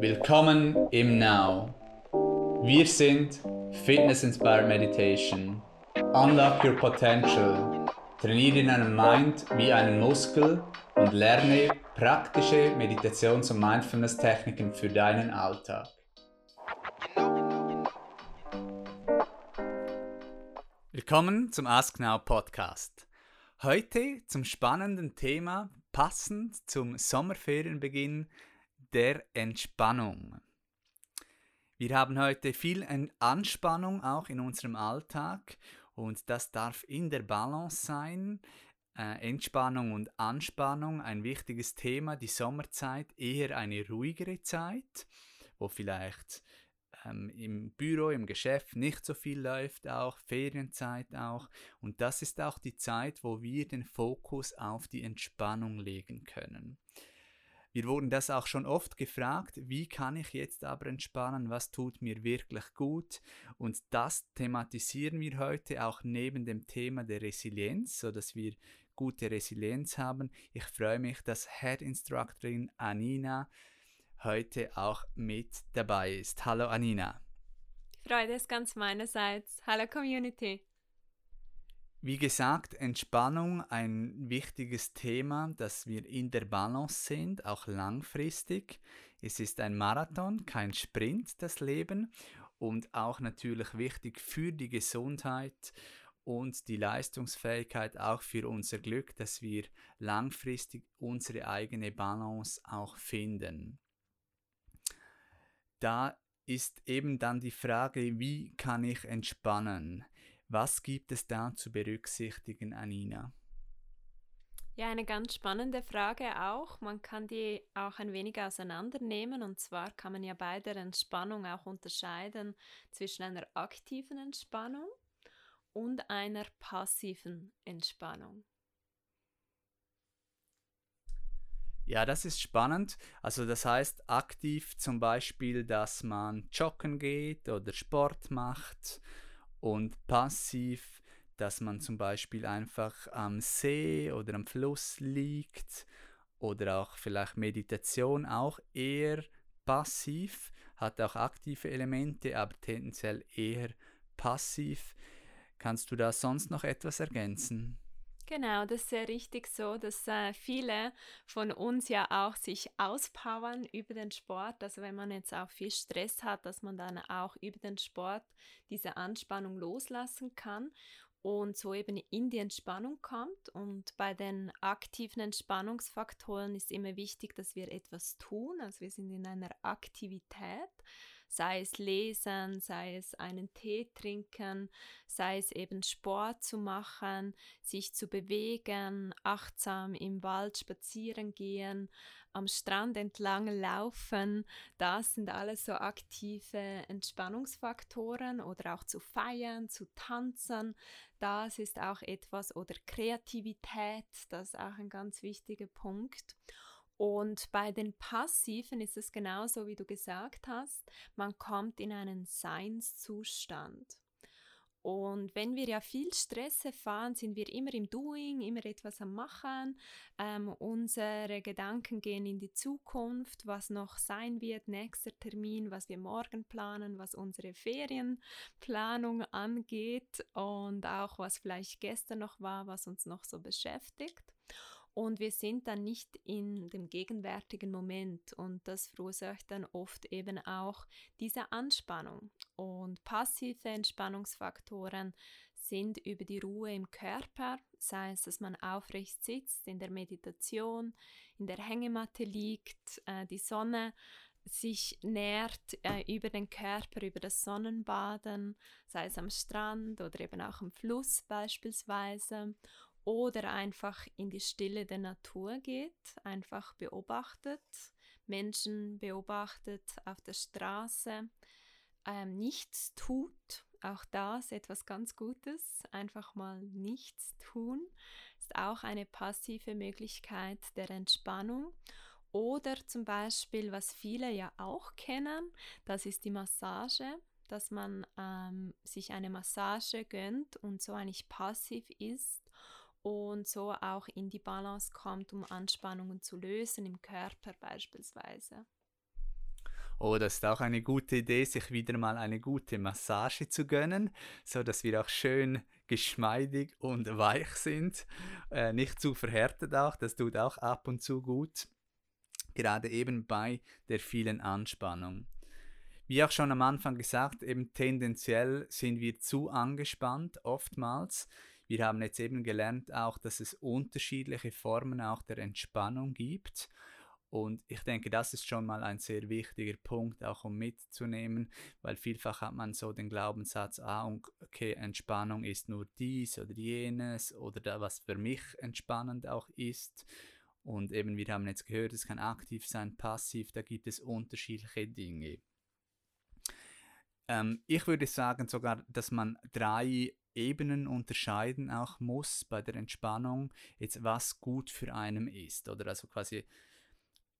Willkommen im Now. Wir sind Fitness Inspired Meditation. Unlock your potential. Trainiere deinen Mind wie einen Muskel und lerne praktische Meditations- und Mindfulness-Techniken für deinen Alltag. Willkommen zum Ask Now Podcast. Heute zum spannenden Thema, passend zum Sommerferienbeginn, der Entspannung. Wir haben heute viel Anspannung auch in unserem Alltag und das darf in der Balance sein. Äh, Entspannung und Anspannung ein wichtiges Thema. Die Sommerzeit eher eine ruhigere Zeit, wo vielleicht ähm, im Büro, im Geschäft nicht so viel läuft, auch Ferienzeit auch. Und das ist auch die Zeit, wo wir den Fokus auf die Entspannung legen können. Wir wurden das auch schon oft gefragt, wie kann ich jetzt aber entspannen, was tut mir wirklich gut und das thematisieren wir heute auch neben dem Thema der Resilienz, sodass wir gute Resilienz haben. Ich freue mich, dass Head Instructorin Anina heute auch mit dabei ist. Hallo Anina. Freude ist ganz meinerseits. Hallo Community. Wie gesagt, Entspannung ein wichtiges Thema, dass wir in der Balance sind, auch langfristig. Es ist ein Marathon, kein Sprint, das Leben und auch natürlich wichtig für die Gesundheit und die Leistungsfähigkeit, auch für unser Glück, dass wir langfristig unsere eigene Balance auch finden. Da ist eben dann die Frage, wie kann ich entspannen? Was gibt es da zu berücksichtigen, Anina? Ja, eine ganz spannende Frage auch. Man kann die auch ein wenig auseinandernehmen. Und zwar kann man ja bei der Entspannung auch unterscheiden zwischen einer aktiven Entspannung und einer passiven Entspannung. Ja, das ist spannend. Also das heißt aktiv zum Beispiel, dass man joggen geht oder Sport macht und passiv, dass man zum Beispiel einfach am See oder am Fluss liegt oder auch vielleicht Meditation auch eher passiv, hat auch aktive Elemente, aber tendenziell eher passiv. Kannst du da sonst noch etwas ergänzen? Genau, das ist sehr richtig so, dass äh, viele von uns ja auch sich auspowern über den Sport. Also wenn man jetzt auch viel Stress hat, dass man dann auch über den Sport diese Anspannung loslassen kann und so eben in die Entspannung kommt. Und bei den aktiven Entspannungsfaktoren ist immer wichtig, dass wir etwas tun. Also wir sind in einer Aktivität sei es lesen, sei es einen Tee trinken, sei es eben Sport zu machen, sich zu bewegen, achtsam im Wald spazieren gehen, am Strand entlang laufen. Das sind alles so aktive Entspannungsfaktoren oder auch zu feiern, zu tanzen. Das ist auch etwas oder Kreativität, das ist auch ein ganz wichtiger Punkt. Und bei den Passiven ist es genauso, wie du gesagt hast, man kommt in einen Seinszustand. Und wenn wir ja viel Stress erfahren, sind wir immer im Doing, immer etwas am Machen. Ähm, unsere Gedanken gehen in die Zukunft, was noch sein wird, nächster Termin, was wir morgen planen, was unsere Ferienplanung angeht und auch was vielleicht gestern noch war, was uns noch so beschäftigt und wir sind dann nicht in dem gegenwärtigen Moment und das verursacht dann oft eben auch diese Anspannung. Und passive Entspannungsfaktoren sind über die Ruhe im Körper, sei es, dass man aufrecht sitzt, in der Meditation, in der Hängematte liegt, äh, die Sonne sich nährt äh, über den Körper, über das Sonnenbaden, sei es am Strand oder eben auch am Fluss beispielsweise oder einfach in die Stille der Natur geht, einfach beobachtet, Menschen beobachtet auf der Straße, ähm, nichts tut, auch das etwas ganz Gutes, einfach mal nichts tun, ist auch eine passive Möglichkeit der Entspannung. Oder zum Beispiel, was viele ja auch kennen, das ist die Massage, dass man ähm, sich eine Massage gönnt und so eigentlich passiv ist und so auch in die Balance kommt, um Anspannungen zu lösen im Körper beispielsweise. Oh, das ist auch eine gute Idee, sich wieder mal eine gute Massage zu gönnen, so dass wir auch schön geschmeidig und weich sind, äh, nicht zu verhärtet auch, das tut auch ab und zu gut, gerade eben bei der vielen Anspannung. Wie auch schon am Anfang gesagt, eben tendenziell sind wir zu angespannt oftmals. Wir haben jetzt eben gelernt auch, dass es unterschiedliche Formen auch der Entspannung gibt. Und ich denke, das ist schon mal ein sehr wichtiger Punkt, auch um mitzunehmen, weil vielfach hat man so den Glaubenssatz, ah, okay, Entspannung ist nur dies oder jenes oder da, was für mich entspannend auch ist. Und eben, wir haben jetzt gehört, es kann aktiv sein, passiv, da gibt es unterschiedliche Dinge. Ähm, ich würde sagen sogar, dass man drei Ebenen unterscheiden auch muss bei der Entspannung, jetzt was gut für einen ist. Oder also quasi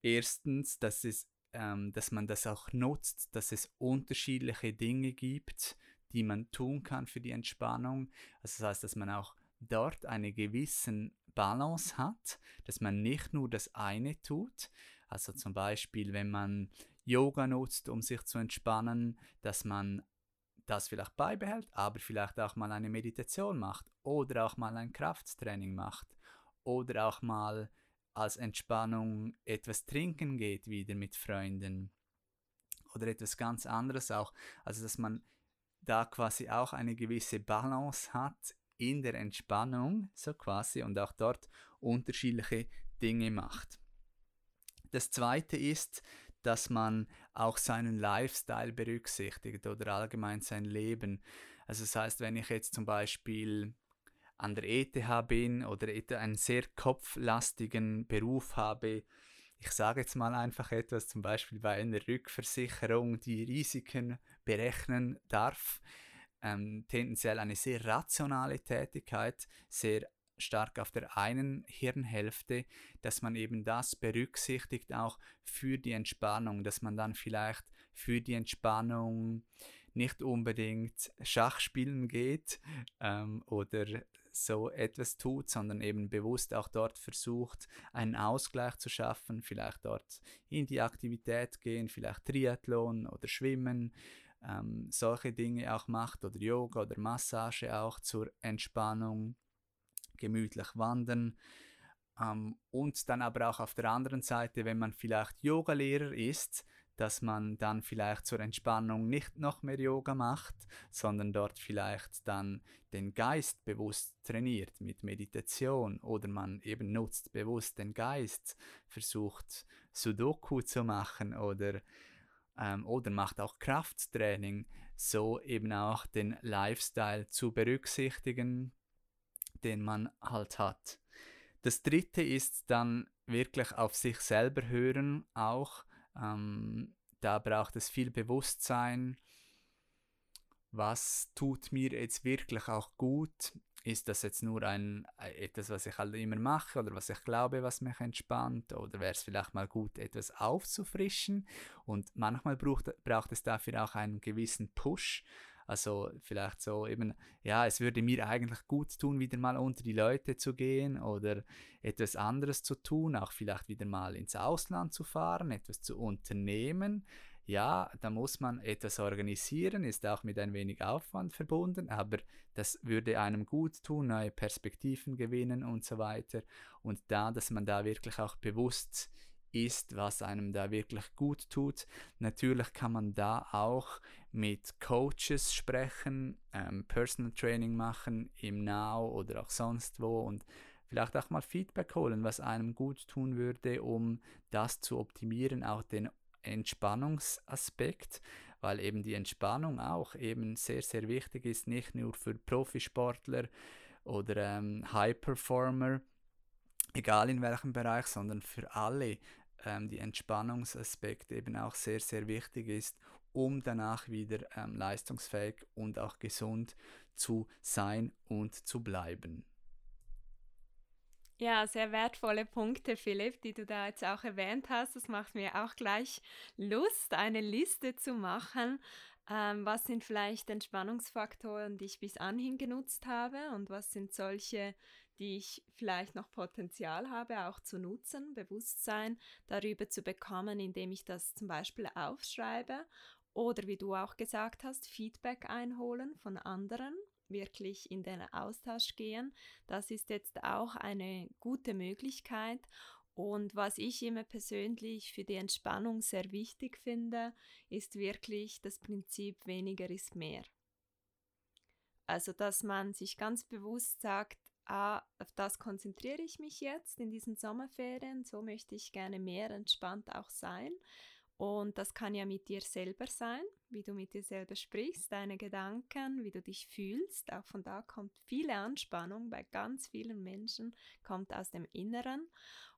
erstens, dass, es, ähm, dass man das auch nutzt, dass es unterschiedliche Dinge gibt, die man tun kann für die Entspannung. Also das heißt, dass man auch dort eine gewisse Balance hat, dass man nicht nur das eine tut. Also zum Beispiel, wenn man Yoga nutzt, um sich zu entspannen, dass man das vielleicht beibehält, aber vielleicht auch mal eine Meditation macht oder auch mal ein Krafttraining macht oder auch mal als Entspannung etwas trinken geht wieder mit Freunden oder etwas ganz anderes auch. Also dass man da quasi auch eine gewisse Balance hat in der Entspannung, so quasi, und auch dort unterschiedliche Dinge macht. Das zweite ist, dass man auch seinen Lifestyle berücksichtigt oder allgemein sein Leben. Also das heißt, wenn ich jetzt zum Beispiel an der ETH bin oder einen sehr kopflastigen Beruf habe, ich sage jetzt mal einfach etwas, zum Beispiel bei einer Rückversicherung, die Risiken berechnen darf, ähm, tendenziell eine sehr rationale Tätigkeit, sehr stark auf der einen Hirnhälfte, dass man eben das berücksichtigt auch für die Entspannung, dass man dann vielleicht für die Entspannung nicht unbedingt Schach spielen geht ähm, oder so etwas tut, sondern eben bewusst auch dort versucht, einen Ausgleich zu schaffen, vielleicht dort in die Aktivität gehen, vielleicht Triathlon oder Schwimmen, ähm, solche Dinge auch macht oder Yoga oder Massage auch zur Entspannung gemütlich wandern. Ähm, und dann aber auch auf der anderen Seite, wenn man vielleicht Yogalehrer ist, dass man dann vielleicht zur Entspannung nicht noch mehr Yoga macht, sondern dort vielleicht dann den Geist bewusst trainiert mit Meditation oder man eben nutzt bewusst den Geist, versucht Sudoku zu machen oder, ähm, oder macht auch Krafttraining, so eben auch den Lifestyle zu berücksichtigen, den man halt hat. Das dritte ist dann wirklich auf sich selber hören auch. Ähm, da braucht es viel Bewusstsein. Was tut mir jetzt wirklich auch gut? Ist das jetzt nur ein, äh, etwas, was ich halt immer mache oder was ich glaube, was mich entspannt? Oder wäre es vielleicht mal gut, etwas aufzufrischen? Und manchmal braucht, braucht es dafür auch einen gewissen Push. Also vielleicht so eben, ja, es würde mir eigentlich gut tun, wieder mal unter die Leute zu gehen oder etwas anderes zu tun, auch vielleicht wieder mal ins Ausland zu fahren, etwas zu unternehmen. Ja, da muss man etwas organisieren, ist auch mit ein wenig Aufwand verbunden, aber das würde einem gut tun, neue Perspektiven gewinnen und so weiter. Und da, dass man da wirklich auch bewusst ist, was einem da wirklich gut tut. Natürlich kann man da auch mit Coaches sprechen, ähm, Personal Training machen im Now oder auch sonst wo und vielleicht auch mal Feedback holen, was einem gut tun würde, um das zu optimieren, auch den Entspannungsaspekt, weil eben die Entspannung auch eben sehr, sehr wichtig ist, nicht nur für Profisportler oder ähm, High Performer, egal in welchem Bereich, sondern für alle ähm, die Entspannungsaspekt eben auch sehr, sehr wichtig ist, um danach wieder ähm, leistungsfähig und auch gesund zu sein und zu bleiben. Ja, sehr wertvolle Punkte, Philipp, die du da jetzt auch erwähnt hast. Das macht mir auch gleich Lust, eine Liste zu machen. Ähm, was sind vielleicht Entspannungsfaktoren, die ich bis anhin genutzt habe und was sind solche, die ich vielleicht noch Potenzial habe, auch zu nutzen, Bewusstsein darüber zu bekommen, indem ich das zum Beispiel aufschreibe oder wie du auch gesagt hast, Feedback einholen von anderen, wirklich in den Austausch gehen. Das ist jetzt auch eine gute Möglichkeit. Und was ich immer persönlich für die Entspannung sehr wichtig finde, ist wirklich das Prinzip weniger ist mehr. Also, dass man sich ganz bewusst sagt, ah, auf das konzentriere ich mich jetzt in diesen Sommerferien, so möchte ich gerne mehr entspannt auch sein. Und das kann ja mit dir selber sein, wie du mit dir selber sprichst, deine Gedanken, wie du dich fühlst. Auch von da kommt viele Anspannung bei ganz vielen Menschen, kommt aus dem Inneren.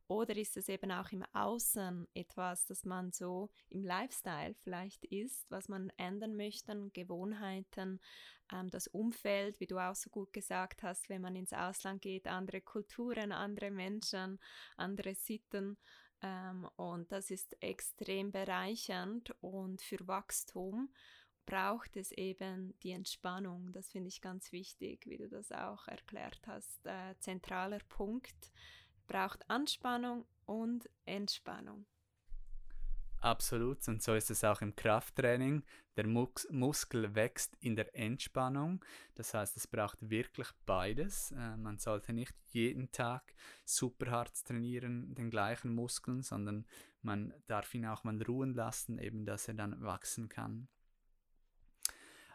Oder ist es eben auch im Außen etwas, das man so im Lifestyle vielleicht ist, was man ändern möchte, Gewohnheiten, ähm, das Umfeld, wie du auch so gut gesagt hast, wenn man ins Ausland geht, andere Kulturen, andere Menschen, andere Sitten. Ähm, und das ist extrem bereichernd und für Wachstum braucht es eben die Entspannung. Das finde ich ganz wichtig, wie du das auch erklärt hast. Äh, zentraler Punkt braucht Anspannung und Entspannung. Absolut, und so ist es auch im Krafttraining. Der Mus Muskel wächst in der Entspannung, das heißt, es braucht wirklich beides. Äh, man sollte nicht jeden Tag super hart trainieren, den gleichen Muskeln, sondern man darf ihn auch mal ruhen lassen, eben dass er dann wachsen kann.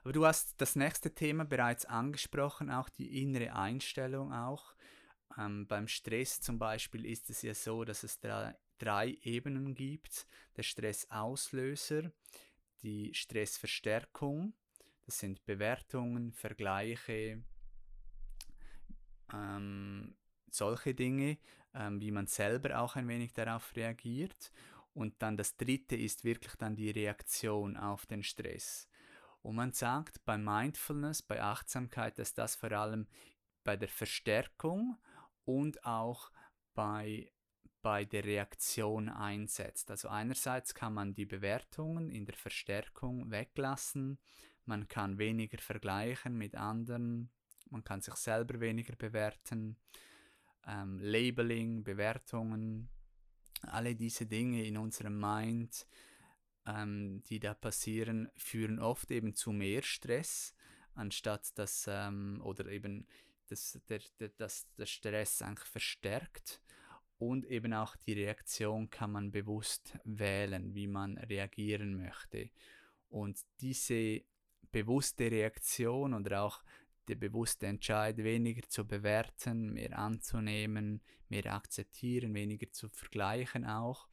Aber du hast das nächste Thema bereits angesprochen, auch die innere Einstellung auch. Ähm, beim Stress zum Beispiel ist es ja so, dass es drei, drei Ebenen gibt. Der Stressauslöser, die Stressverstärkung, das sind Bewertungen, Vergleiche, ähm, solche Dinge, ähm, wie man selber auch ein wenig darauf reagiert. Und dann das dritte ist wirklich dann die Reaktion auf den Stress. Und man sagt bei Mindfulness, bei Achtsamkeit, dass das vor allem bei der Verstärkung und auch bei, bei der Reaktion einsetzt. Also einerseits kann man die Bewertungen in der Verstärkung weglassen, man kann weniger vergleichen mit anderen, man kann sich selber weniger bewerten, ähm, Labeling, Bewertungen, alle diese Dinge in unserem Mind, ähm, die da passieren, führen oft eben zu mehr Stress, anstatt dass, ähm, oder eben dass der, der, dass der Stress eigentlich verstärkt und eben auch die Reaktion kann man bewusst wählen, wie man reagieren möchte. Und diese bewusste Reaktion oder auch der bewusste Entscheid, weniger zu bewerten, mehr anzunehmen, mehr akzeptieren, weniger zu vergleichen auch,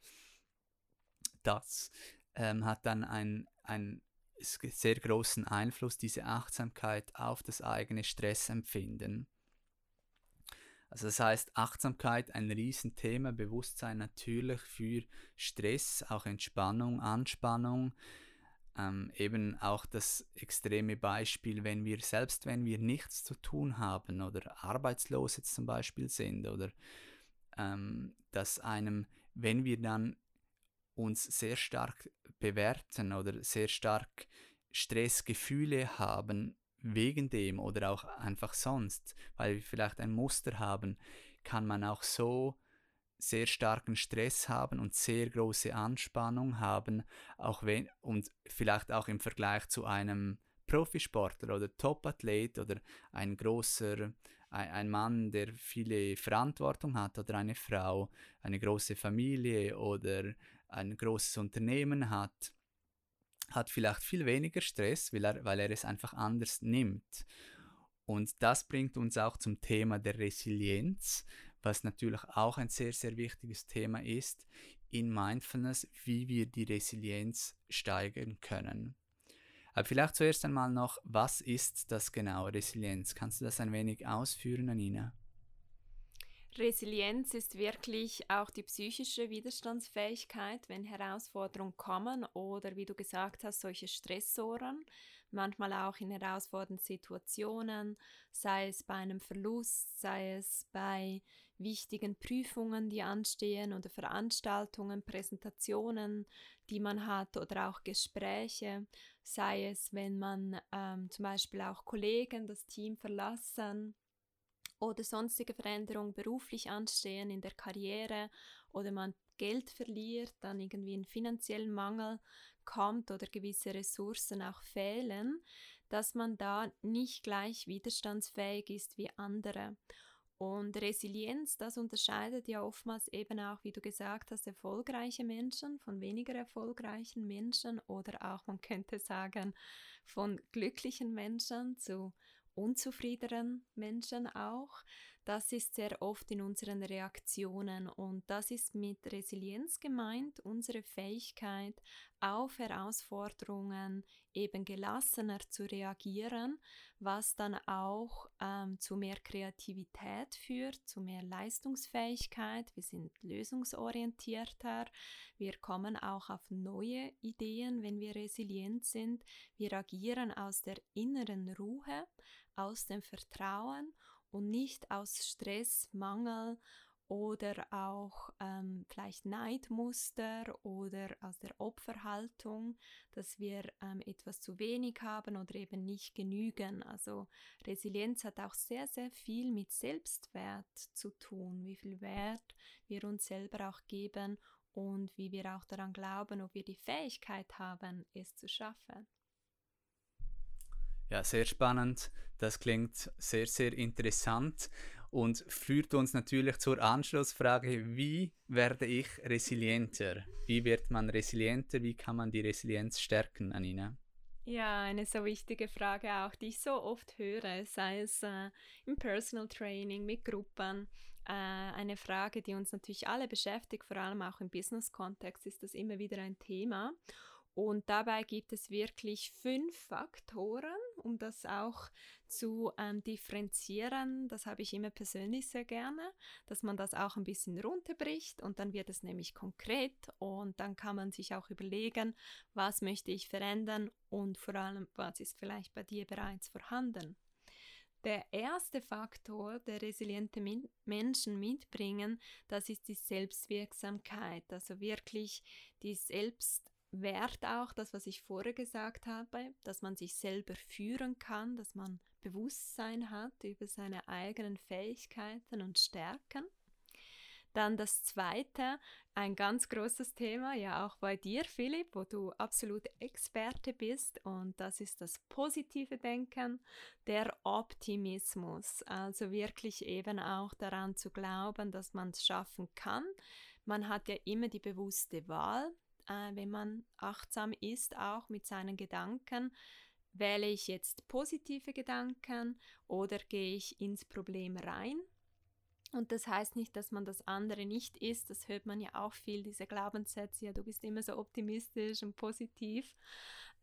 das ähm, hat dann ein, ein sehr großen Einfluss, diese Achtsamkeit auf das eigene Stressempfinden. Also das heißt, Achtsamkeit ein Riesenthema, Bewusstsein natürlich für Stress, auch Entspannung, Anspannung. Ähm, eben auch das extreme Beispiel, wenn wir, selbst wenn wir nichts zu tun haben oder arbeitslos jetzt zum Beispiel sind oder ähm, dass einem, wenn wir dann uns sehr stark bewerten oder sehr stark Stressgefühle haben wegen dem oder auch einfach sonst, weil wir vielleicht ein Muster haben, kann man auch so sehr starken Stress haben und sehr große Anspannung haben, auch wenn und vielleicht auch im Vergleich zu einem Profisportler oder Topathlet oder ein großer ein, ein Mann, der viele Verantwortung hat oder eine Frau, eine große Familie oder ein großes Unternehmen hat, hat vielleicht viel weniger Stress, weil er, weil er es einfach anders nimmt. Und das bringt uns auch zum Thema der Resilienz, was natürlich auch ein sehr, sehr wichtiges Thema ist in Mindfulness, wie wir die Resilienz steigern können. Aber vielleicht zuerst einmal noch, was ist das genau, Resilienz? Kannst du das ein wenig ausführen, Anina? Resilienz ist wirklich auch die psychische Widerstandsfähigkeit, wenn Herausforderungen kommen oder wie du gesagt hast, solche Stressoren, manchmal auch in herausfordernden Situationen, sei es bei einem Verlust, sei es bei wichtigen Prüfungen, die anstehen oder Veranstaltungen, Präsentationen, die man hat oder auch Gespräche, sei es, wenn man ähm, zum Beispiel auch Kollegen das Team verlassen oder sonstige Veränderungen beruflich anstehen in der Karriere oder man Geld verliert, dann irgendwie einen finanziellen Mangel kommt oder gewisse Ressourcen auch fehlen, dass man da nicht gleich widerstandsfähig ist wie andere. Und Resilienz, das unterscheidet ja oftmals eben auch, wie du gesagt hast, erfolgreiche Menschen von weniger erfolgreichen Menschen oder auch, man könnte sagen, von glücklichen Menschen zu unzufriedenen Menschen auch das ist sehr oft in unseren Reaktionen und das ist mit Resilienz gemeint, unsere Fähigkeit auf Herausforderungen eben gelassener zu reagieren, was dann auch ähm, zu mehr Kreativität führt, zu mehr Leistungsfähigkeit. Wir sind lösungsorientierter, wir kommen auch auf neue Ideen, wenn wir resilient sind. Wir agieren aus der inneren Ruhe, aus dem Vertrauen und nicht aus Stress, Mangel oder auch ähm, vielleicht Neidmuster oder aus der Opferhaltung, dass wir ähm, etwas zu wenig haben oder eben nicht genügen. Also Resilienz hat auch sehr, sehr viel mit Selbstwert zu tun, wie viel Wert wir uns selber auch geben und wie wir auch daran glauben, ob wir die Fähigkeit haben, es zu schaffen. Ja, sehr spannend. Das klingt sehr, sehr interessant und führt uns natürlich zur Anschlussfrage, wie werde ich resilienter? Wie wird man resilienter? Wie kann man die Resilienz stärken, Anina? Ja, eine so wichtige Frage auch, die ich so oft höre, sei es äh, im Personal Training mit Gruppen. Äh, eine Frage, die uns natürlich alle beschäftigt, vor allem auch im Business-Kontext ist das immer wieder ein Thema. Und dabei gibt es wirklich fünf Faktoren, um das auch zu ähm, differenzieren. Das habe ich immer persönlich sehr gerne, dass man das auch ein bisschen runterbricht und dann wird es nämlich konkret und dann kann man sich auch überlegen, was möchte ich verändern und vor allem, was ist vielleicht bei dir bereits vorhanden. Der erste Faktor, der resiliente Min Menschen mitbringen, das ist die Selbstwirksamkeit, also wirklich die Selbst Wert auch das, was ich vorher gesagt habe, dass man sich selber führen kann, dass man Bewusstsein hat über seine eigenen Fähigkeiten und Stärken. Dann das zweite, ein ganz großes Thema, ja auch bei dir, Philipp, wo du absolut Experte bist, und das ist das positive Denken, der Optimismus. Also wirklich eben auch daran zu glauben, dass man es schaffen kann. Man hat ja immer die bewusste Wahl, äh, wenn man achtsam ist, auch mit seinen Gedanken, wähle ich jetzt positive Gedanken oder gehe ich ins Problem rein? Und das heißt nicht, dass man das andere nicht ist. Das hört man ja auch viel, diese Glaubenssätze, ja, du bist immer so optimistisch und positiv.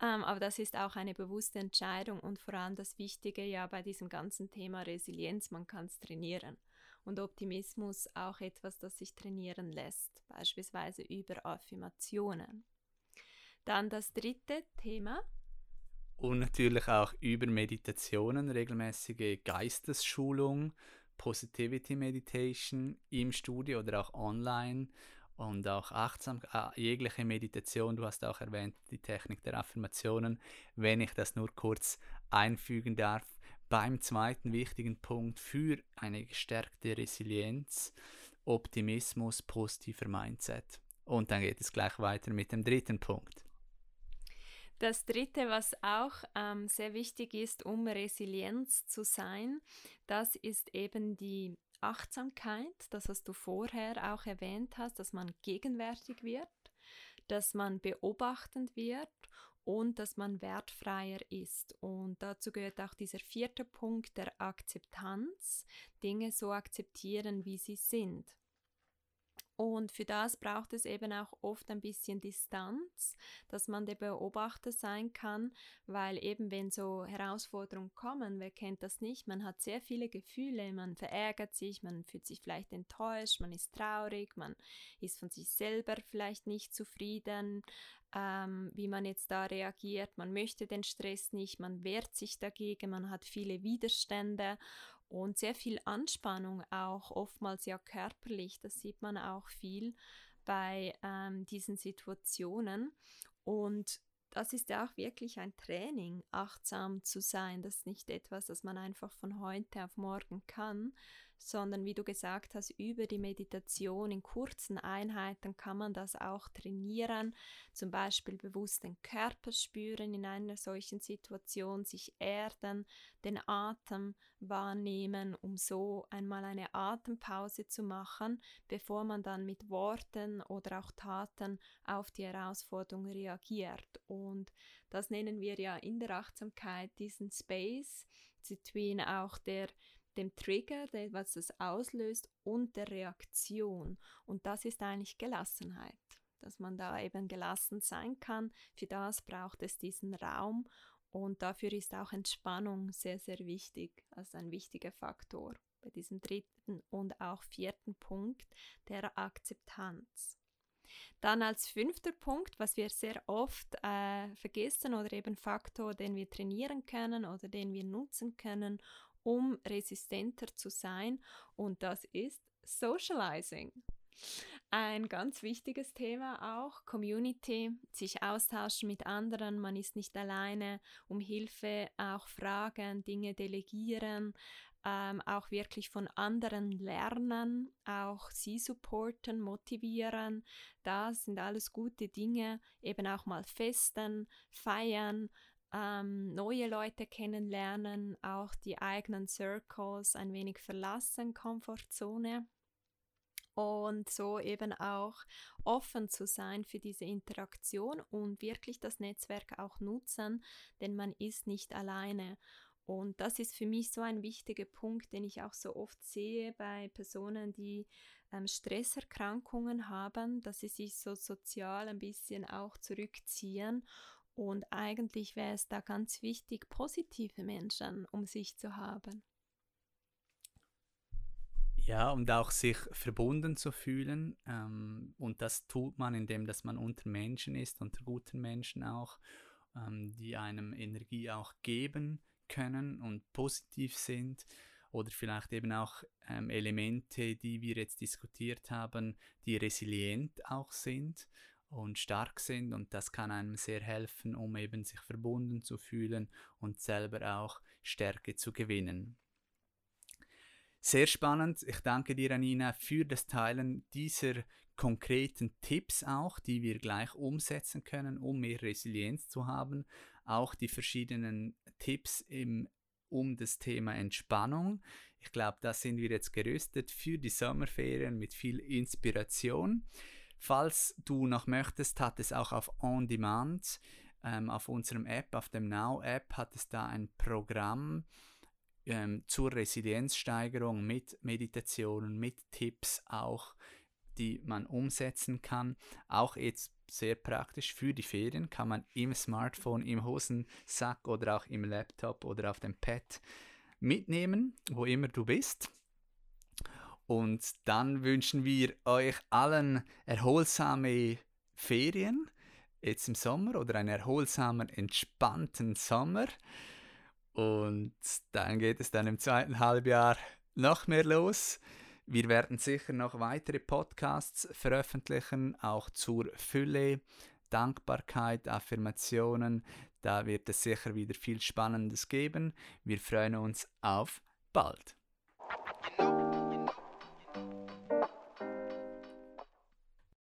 Ähm, aber das ist auch eine bewusste Entscheidung und vor allem das Wichtige ja bei diesem ganzen Thema Resilienz, man kann es trainieren und Optimismus auch etwas, das sich trainieren lässt, beispielsweise über Affirmationen. Dann das dritte Thema. Und natürlich auch über Meditationen, regelmäßige Geistesschulung, Positivity Meditation im Studio oder auch online und auch achtsam, äh, jegliche Meditation. Du hast auch erwähnt, die Technik der Affirmationen. Wenn ich das nur kurz einfügen darf, beim zweiten wichtigen Punkt für eine gestärkte Resilienz, Optimismus, positiver Mindset. Und dann geht es gleich weiter mit dem dritten Punkt. Das dritte, was auch ähm, sehr wichtig ist, um Resilienz zu sein, das ist eben die Achtsamkeit, das was du vorher auch erwähnt hast, dass man gegenwärtig wird, dass man beobachtend wird und dass man wertfreier ist. Und dazu gehört auch dieser vierte Punkt der Akzeptanz, Dinge so akzeptieren, wie sie sind. Und für das braucht es eben auch oft ein bisschen Distanz, dass man der Beobachter sein kann, weil eben wenn so Herausforderungen kommen, wer kennt das nicht, man hat sehr viele Gefühle, man verärgert sich, man fühlt sich vielleicht enttäuscht, man ist traurig, man ist von sich selber vielleicht nicht zufrieden, ähm, wie man jetzt da reagiert. Man möchte den Stress nicht, man wehrt sich dagegen, man hat viele Widerstände und sehr viel Anspannung auch, oftmals ja körperlich. Das sieht man auch viel bei ähm, diesen Situationen. Und das ist ja auch wirklich ein Training, achtsam zu sein. Das ist nicht etwas, das man einfach von heute auf morgen kann, sondern wie du gesagt hast, über die Meditation in kurzen Einheiten kann man das auch trainieren, zum Beispiel bewusst den Körper spüren in einer solchen Situation, sich erden, den Atem wahrnehmen, um so einmal eine Atempause zu machen, bevor man dann mit Worten oder auch Taten auf die Herausforderung reagiert. Und das nennen wir ja in der Achtsamkeit diesen Space between auch der dem Trigger, was das auslöst, und der Reaktion. Und das ist eigentlich Gelassenheit, dass man da eben gelassen sein kann. Für das braucht es diesen Raum und dafür ist auch Entspannung sehr, sehr wichtig, als ein wichtiger Faktor bei diesem dritten und auch vierten Punkt der Akzeptanz. Dann als fünfter Punkt, was wir sehr oft äh, vergessen oder eben Faktor, den wir trainieren können oder den wir nutzen können, um resistenter zu sein. Und das ist Socializing. Ein ganz wichtiges Thema auch, Community, sich austauschen mit anderen, man ist nicht alleine, um Hilfe auch fragen, Dinge delegieren, ähm, auch wirklich von anderen lernen, auch sie supporten, motivieren. Das sind alles gute Dinge, eben auch mal festen, feiern, ähm, neue Leute kennenlernen, auch die eigenen Circles ein wenig verlassen, Komfortzone und so eben auch offen zu sein für diese Interaktion und wirklich das Netzwerk auch nutzen, denn man ist nicht alleine. Und das ist für mich so ein wichtiger Punkt, den ich auch so oft sehe bei Personen, die ähm, Stresserkrankungen haben, dass sie sich so sozial ein bisschen auch zurückziehen und eigentlich wäre es da ganz wichtig, positive Menschen um sich zu haben. Ja, und auch sich verbunden zu fühlen. Ähm, und das tut man, indem dass man unter Menschen ist, unter guten Menschen auch, ähm, die einem Energie auch geben können und positiv sind. Oder vielleicht eben auch ähm, Elemente, die wir jetzt diskutiert haben, die resilient auch sind und stark sind und das kann einem sehr helfen, um eben sich verbunden zu fühlen und selber auch Stärke zu gewinnen. Sehr spannend. Ich danke dir, Anina, für das Teilen dieser konkreten Tipps auch, die wir gleich umsetzen können, um mehr Resilienz zu haben. Auch die verschiedenen Tipps im, um das Thema Entspannung. Ich glaube, da sind wir jetzt gerüstet für die Sommerferien mit viel Inspiration. Falls du noch möchtest, hat es auch auf On Demand, ähm, auf unserem App, auf dem Now App, hat es da ein Programm ähm, zur Resilienzsteigerung mit Meditationen, mit Tipps auch, die man umsetzen kann. Auch jetzt sehr praktisch für die Ferien kann man im Smartphone, im Hosensack oder auch im Laptop oder auf dem Pad mitnehmen, wo immer du bist. Und dann wünschen wir euch allen erholsame Ferien jetzt im Sommer oder einen erholsamen, entspannten Sommer. Und dann geht es dann im zweiten Halbjahr noch mehr los. Wir werden sicher noch weitere Podcasts veröffentlichen, auch zur Fülle, Dankbarkeit, Affirmationen. Da wird es sicher wieder viel Spannendes geben. Wir freuen uns auf bald.